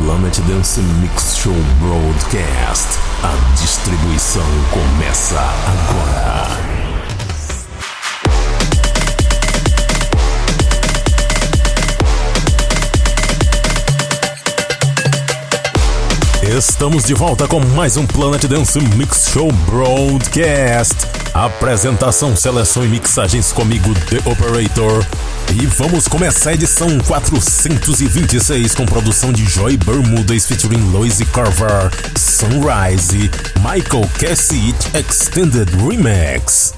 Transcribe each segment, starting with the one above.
Planet Dance Mix Show Broadcast. A distribuição começa agora. Estamos de volta com mais um Planet Dance Mix Show Broadcast. Apresentação, seleção e mixagens comigo, The Operator. E vamos começar a edição 426 com produção de Joy Bermudas featuring Lois Carver, Sunrise, Michael Cassie Extended Remix.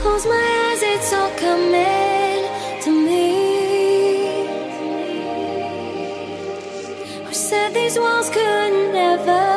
Close my eyes, it's all coming to me. Who said these walls could never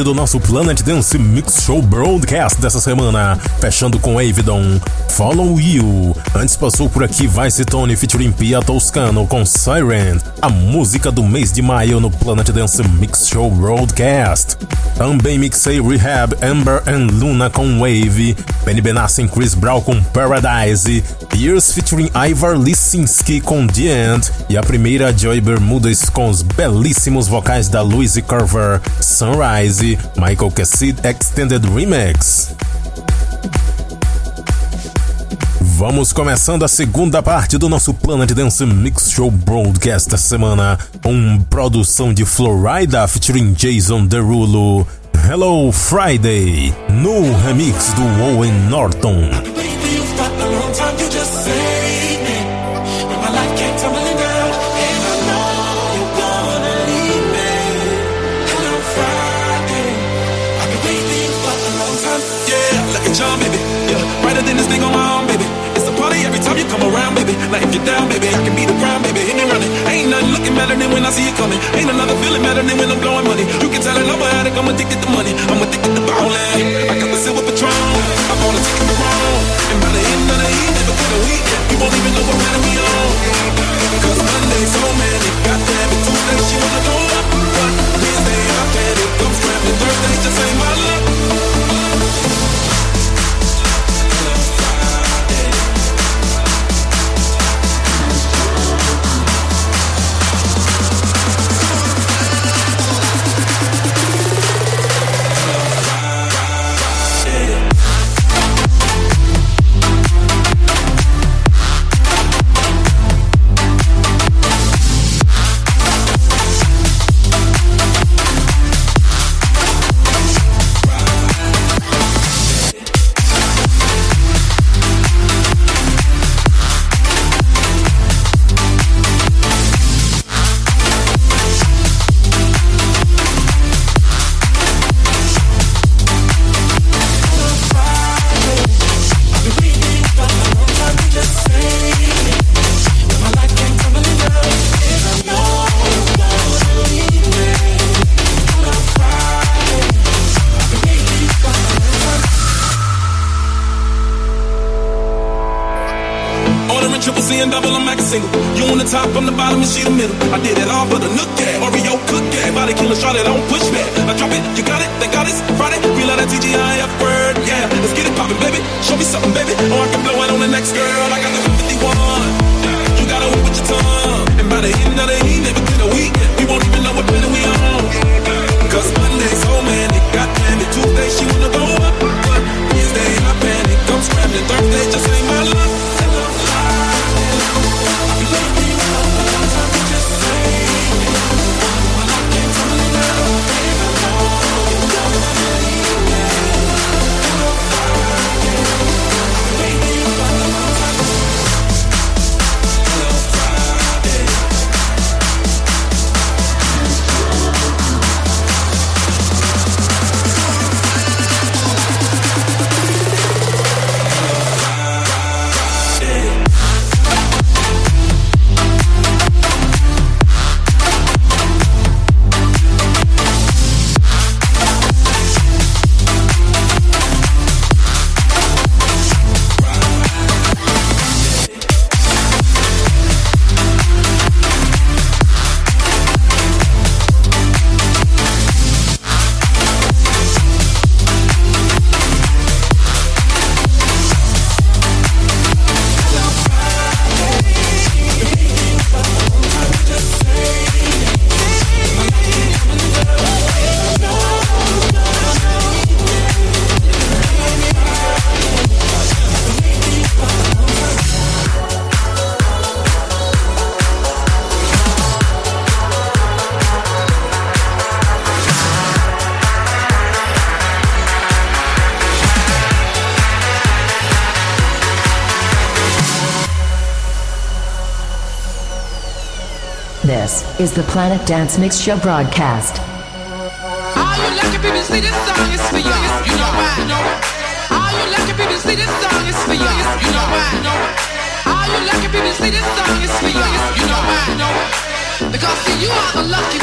parte do nosso Planet Dance Mix Show Broadcast dessa semana, fechando com Avidon, Follow You. Antes passou por aqui Vice Tony featuring Pia Toscano com Siren, a música do mês de maio no Planet Dance Mix Show Broadcast. Também mixei Rehab, Amber and Luna com Wave, Benny Benassi e Chris Brown com Paradise, Years featuring Ivar Lisinski com The End e a primeira Joy Bermudas com os belíssimos vocais da Louise Carver, Sunrise, Michael Cassid Extended Remix. Vamos começando a segunda parte do nosso Planet Dance Mix Show Broadcast dessa semana, com produção de Florida featuring Jason Derulo. Hello Friday, no remix do Owen Norton. Down, baby I can be the ground, baby. Looking better than when I see you coming. Ain't another feeling better than when I'm blowing money. You can tell an over addict, I'm addicted to money. I'm addicted to ballin'. I got the silver patron. I bought a ticket to Rome. And by the end of the evening, before the weekend, you won't even know what planet we on. Cause Monday so many. Goddamn it, Tuesday she wanna go up. But Wednesday I panic. I'm scrambling. Thursday just ain't my luck. Is the Planet Dance Mix Show broadcast. You lucky see this song is for you. You know why? You lucky see this song is for you. You know why? You lucky see this song is for you. You know why? Because see, you are the lucky.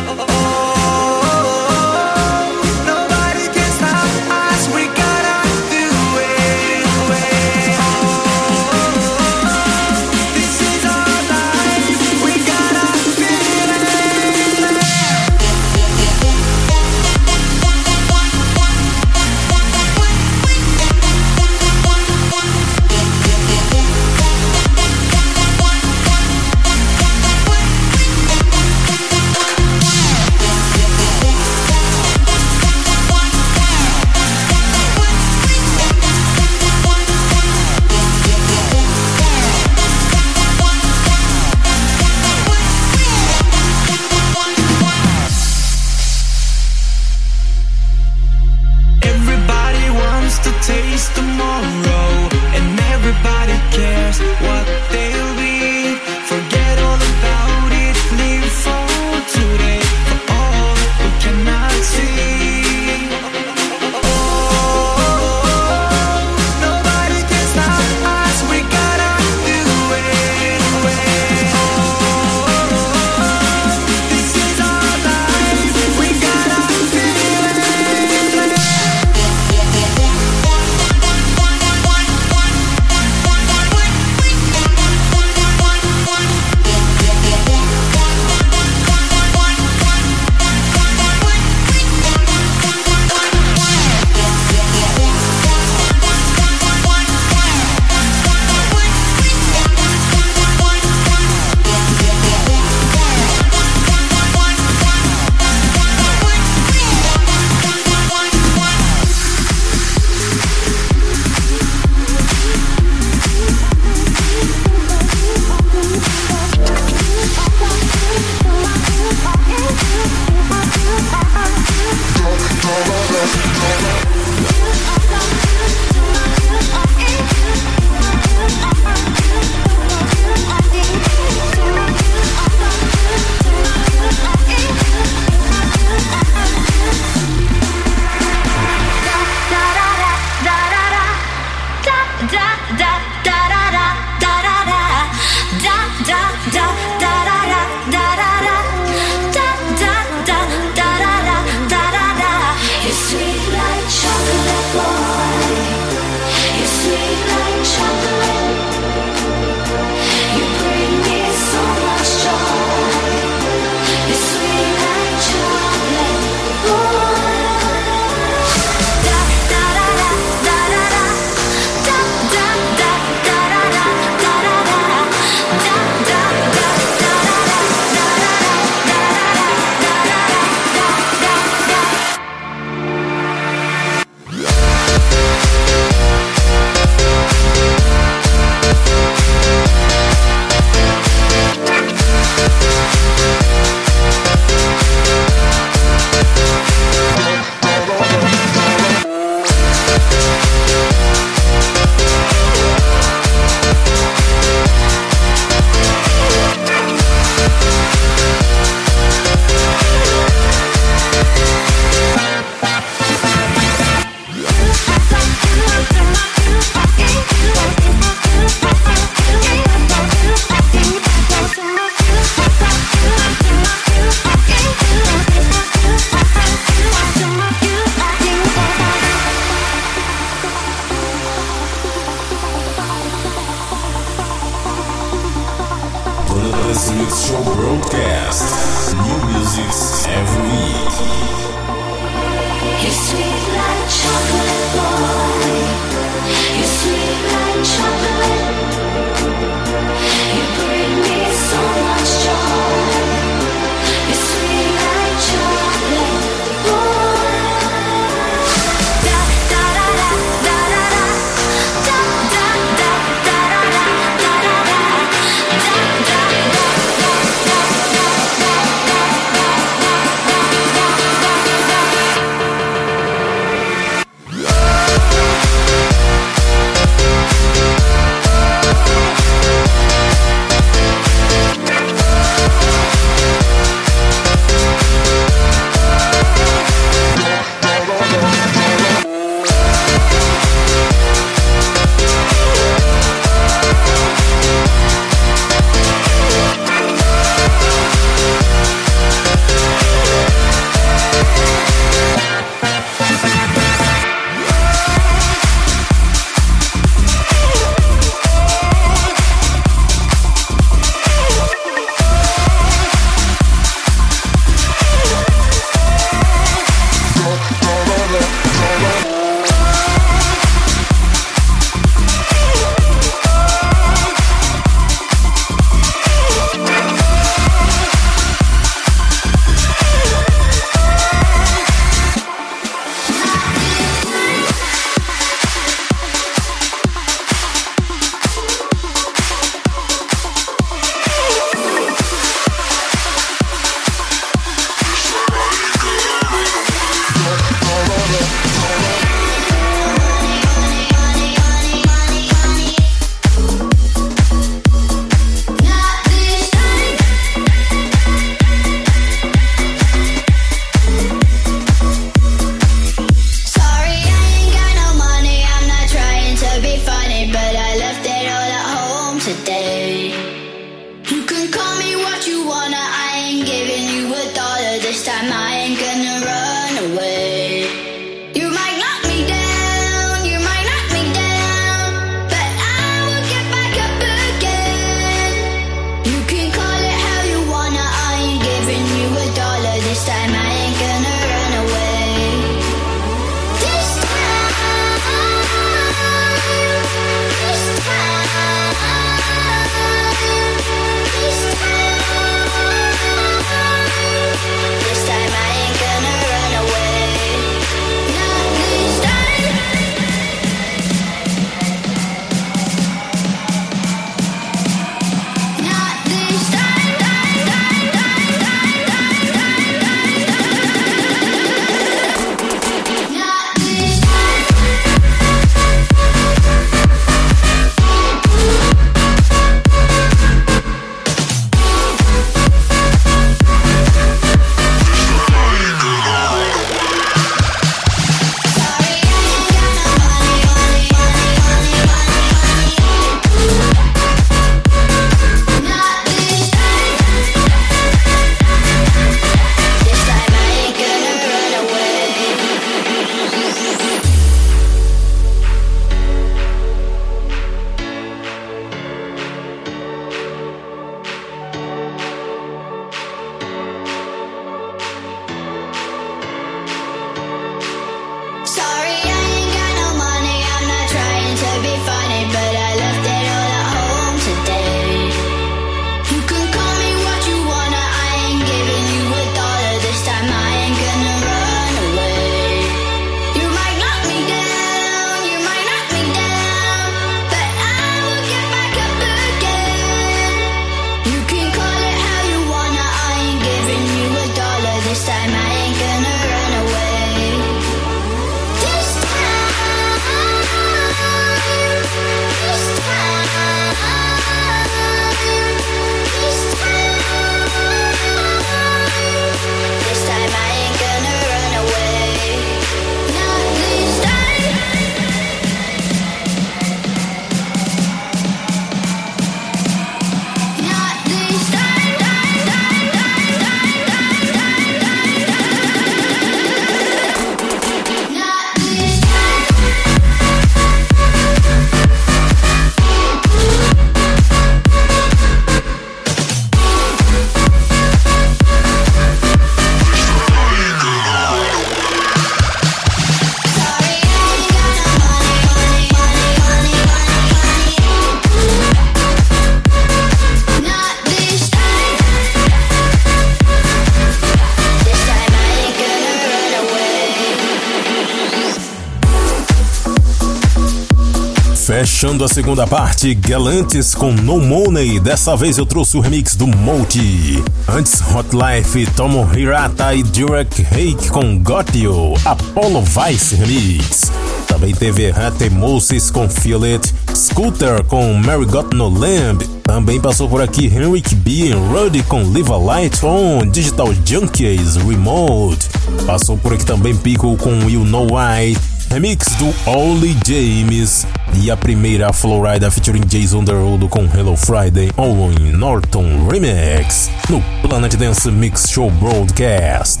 Fechando a segunda parte, Galantes com No Money. Dessa vez eu trouxe o remix do Multi. Antes, Hot Life, Tomo Hirata e Direct Hake com Got You. Apollo Vice Remix. Também teve Hate Moses com Feel It. Scooter com Mary Got No Lamb. Também passou por aqui Henrik B. Ruddy com Live a Light On. Digital Junkies Remote. Passou por aqui também Pico com You Know Why remix do Ollie James e a primeira Florida featuring Jason Derulo com Hello Friday Owen Norton Remix no Planet Dance Mix Show Broadcast.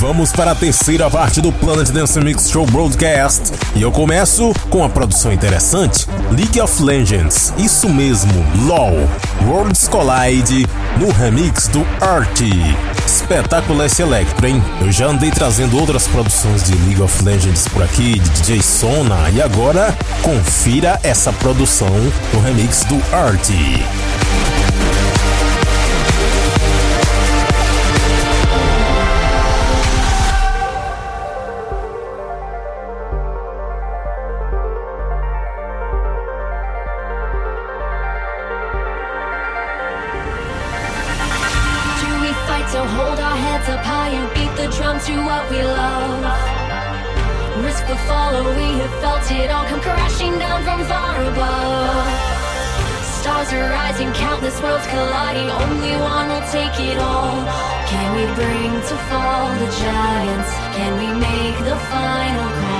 Vamos para a terceira parte do Planet Dance Mix Show Broadcast e eu começo com a produção interessante League of Legends, isso mesmo, LOL, Worlds Collide no remix do Art. Espetáculo esse electro, hein? Eu já andei trazendo outras produções de League of Legends por aqui, de DJ Sona, e agora confira essa produção no remix do Art. To what we love? Risk the fall, we have felt it all come crashing down from far above. Stars are rising, countless worlds colliding. Only one will take it all. Can we bring to fall the giants? Can we make the final call?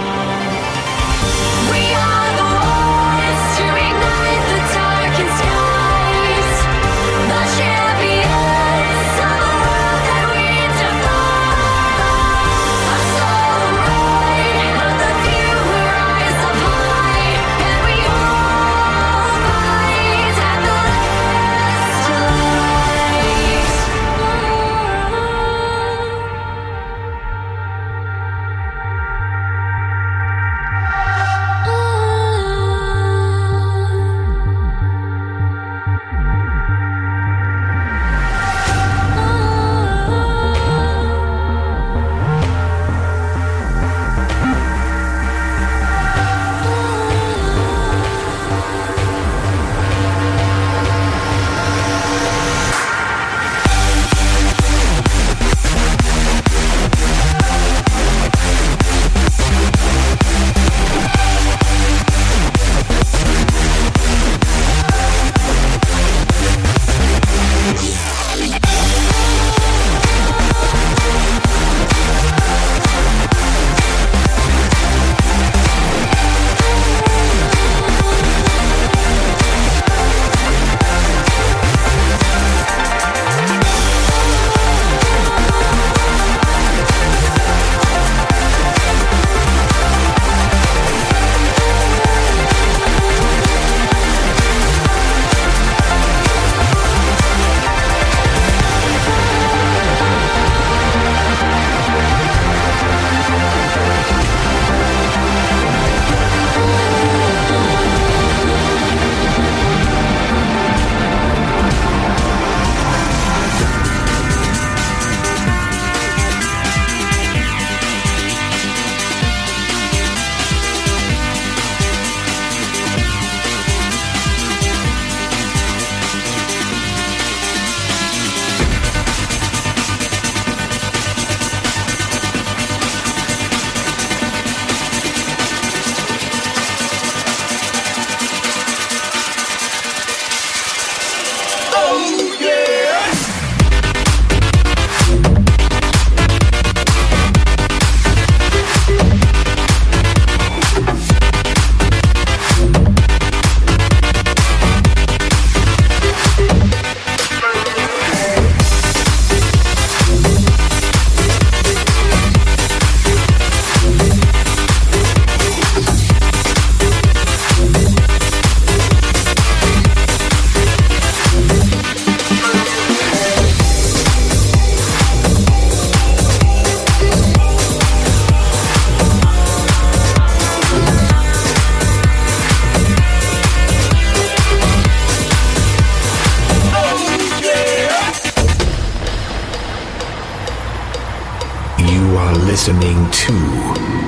Listening to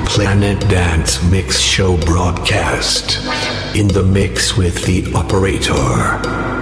Planet Dance Mix Show broadcast. In the mix with the operator.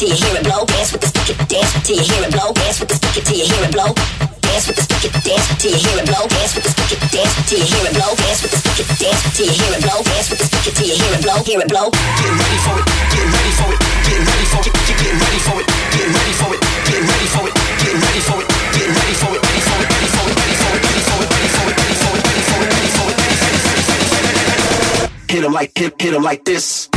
Till you hear it blow. Dance with the stick, it, dance till you hear it blow. Dance with the stick it till you hear it blow. Dance with the stick, it, dance till you hear it blow. Dance with the stick, it, dance till you hear it blow. Dance with the stick, dance till you hear it blow. Dance with the stick till you hear it blow. Hear it blow. Getting ready for it, getting ready for it, getting ready for it, getting ready for it, getting ready for it, getting ready for it, getting ready for it, getting ready for it, ready for it, ready for it, ready for it, ready for it, ready for it, ready for it, ready for it, ready for it, ready for it, ready for it, ready for it. Hit 'em like hit, hit 'em like this.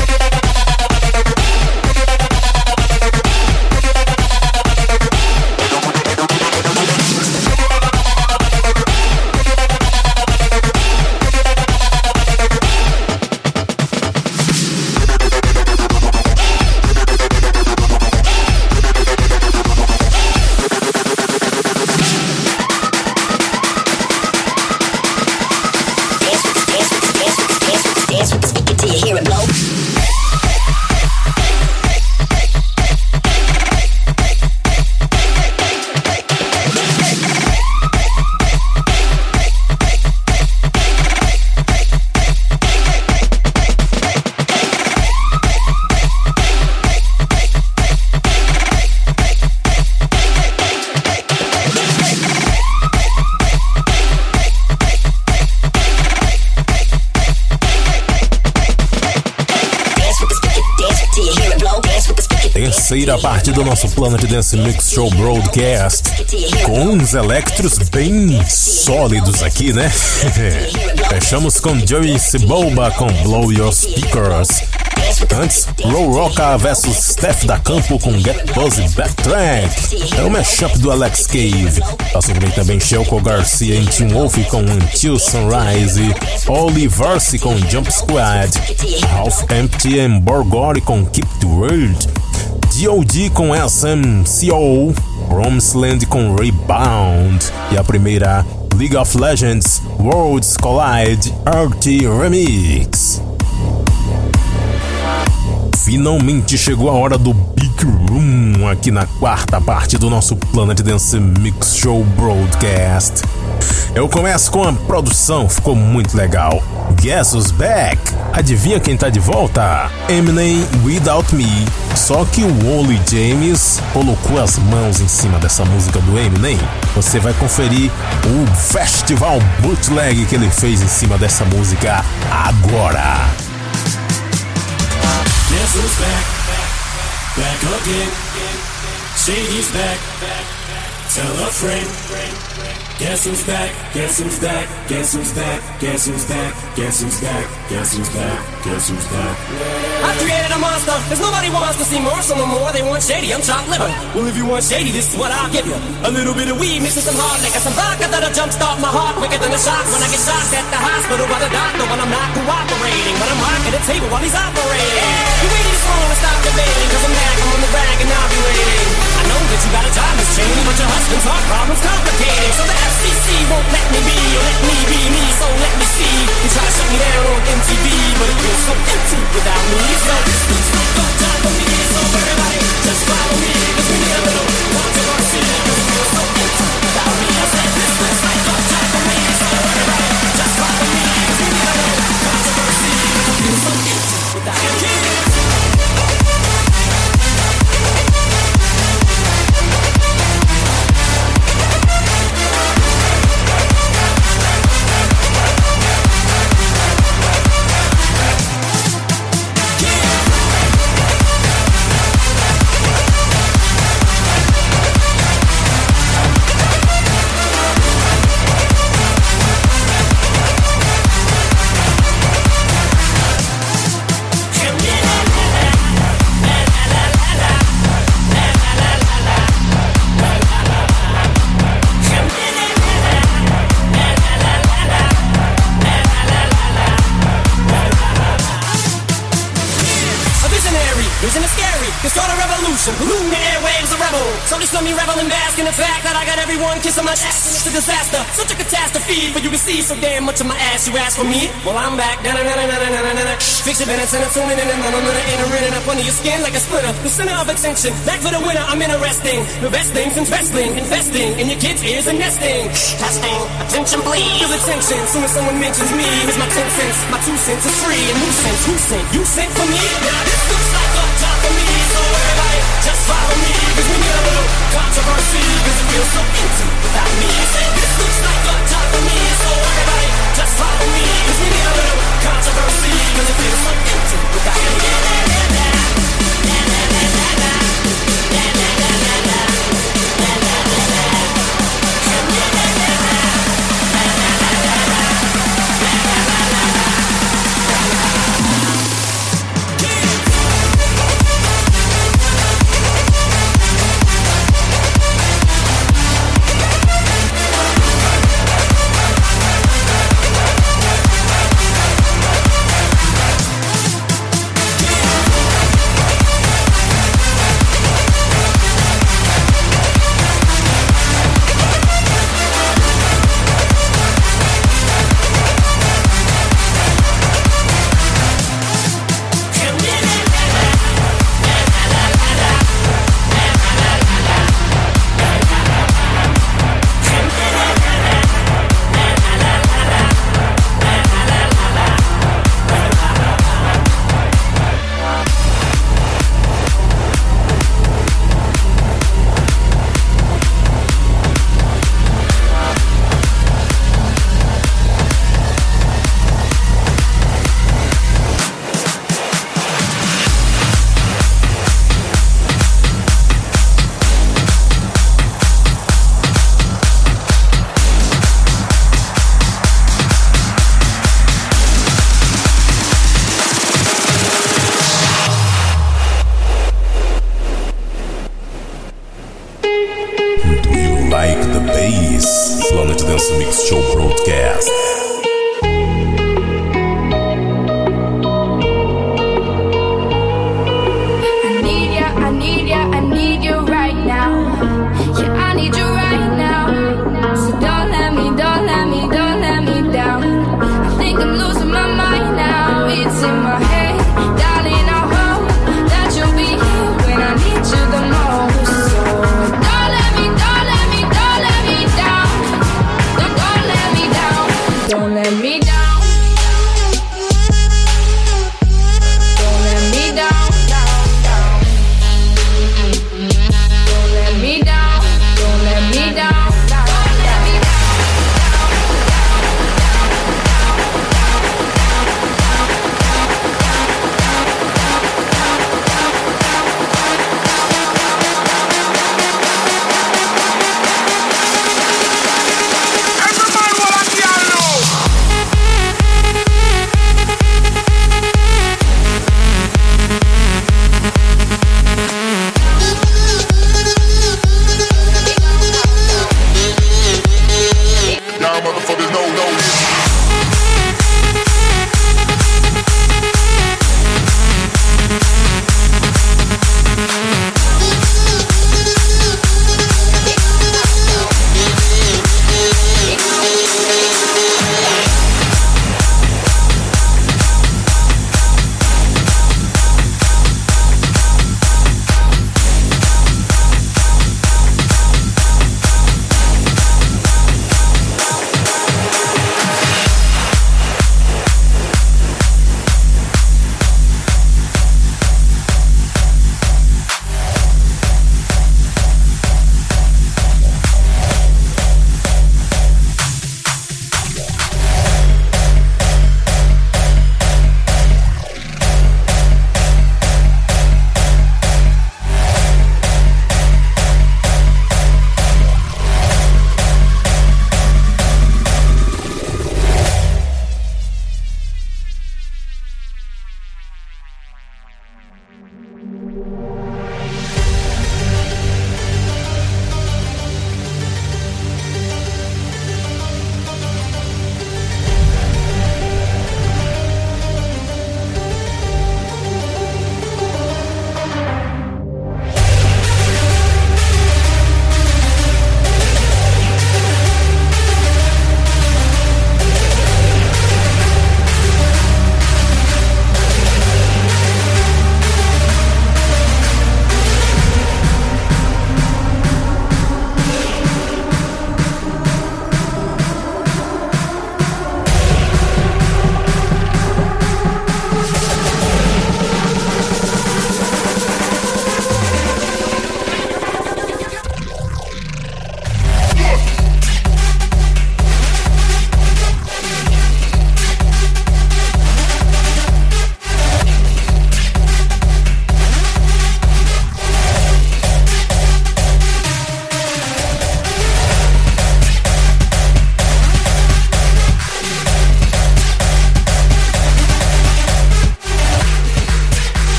Parte do nosso Planet Dance Mix Show Broadcast. Com uns electros bem sólidos aqui, né? Fechamos com Joey Ciboba com Blow Your Speakers. Antes, Row Rocka vs Steph da Campo com Get Buzzy Backtrack. É o mashup do Alex Cave. Passou bem também Shelco Garcia em Team Wolf com Until Sunrise. Oliverse com Jump Squad. Half Empty and Borgori com Keep the World. D.O.D. com SMCO. Romsland com Rebound. E a primeira, League of Legends Worlds Collide RT Remix. Finalmente chegou a hora do Big Room aqui na quarta parte do nosso Planet Dance Mix Show Broadcast. Eu começo com a produção, ficou muito legal. Guess Who's Back? Adivinha quem tá de volta? Eminem Without Me. Só que o Wally James colocou as mãos em cima dessa música do Eminem. Você vai conferir o festival bootleg que ele fez em cima dessa música agora. Back? Back. Tell a friend. Guess who's back? Guess who's back? Guess who's back? Guess who's back? Guess who's back? Guess who's back? Guess who's back? I created a monster, cause nobody wants to see Marshall no more. They want shady, I'm chopped liver. Well, if you want shady, this is what I'll give you. A little bit of weed, with some hard liquor, some vodka that'll jumpstart my heart quicker than a shot when I get shocked at the hospital by the doctor when I'm not cooperating. But I'm rocking the table while he's operating. You waiting this long to stop debating, Your husband's problem's complicated. So the FCC won't let me be, or let me be me, so let me see. You try to shut me down on MTV, but it feels so empty without me. So is no time for me, so everybody just revolution. Everyone kissing my ass. And it's a disaster, such a catastrophe for you to see so damn much of my ass. You ask for me? Well, I'm back. Da-na-na-na-na-na-na-na. Fix your minutes and I'm tuning in and I'm gonna enter up under your skin like a splitter. The center of attention. Back for the winner, I'm interesting. The best things in wrestling, investing in your kids' ears and nesting. Testing, attention please. Feel attention. Soon as someone mentions me, here's my ten cents. My two cents is free. And who sent? Who sent? You sent for me? Now this looks like a job for me. So everybody, just follow me. Cause we need a little controversy. Cause it feels so controversy. Cause it feels so empty without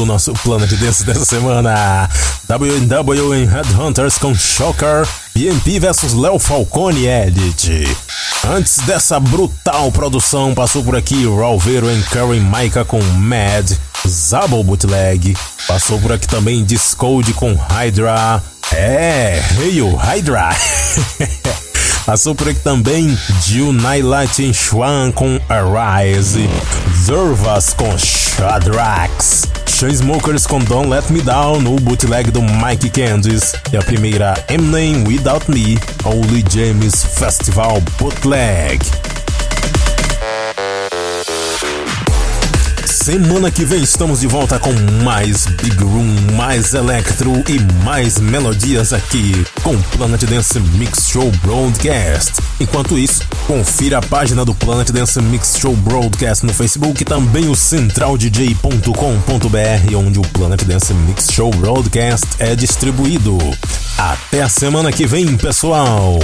fechando o nosso Planet Dance dessa semana. WNW em Headhunters com Shocker, BMP vs Léo Falcone Edit. Antes dessa brutal produção, passou por aqui Ralvero e Karen Maika com Mad, Zabo Bootleg. Passou por aqui também Discode com Hydra. É, Hail Hydra. Passou por aqui também Jill Nailat em Schwan com Arise, Zervas com Shadrax, Chainsmokers com Don't Let Me Down no bootleg do Mike Candice e a primeira Eminem Without Me, Only James Festival Bootleg. Semana que vem estamos de volta com mais Big Room, mais Electro e mais melodias aqui com Planet Dance Mix Show Broadcast. Enquanto isso, confira a página do Planet Dance Mix Show Broadcast no Facebook e também o centraldj.com.br, onde o Planet Dance Mix Show Broadcast é distribuído. Até a semana que vem, pessoal!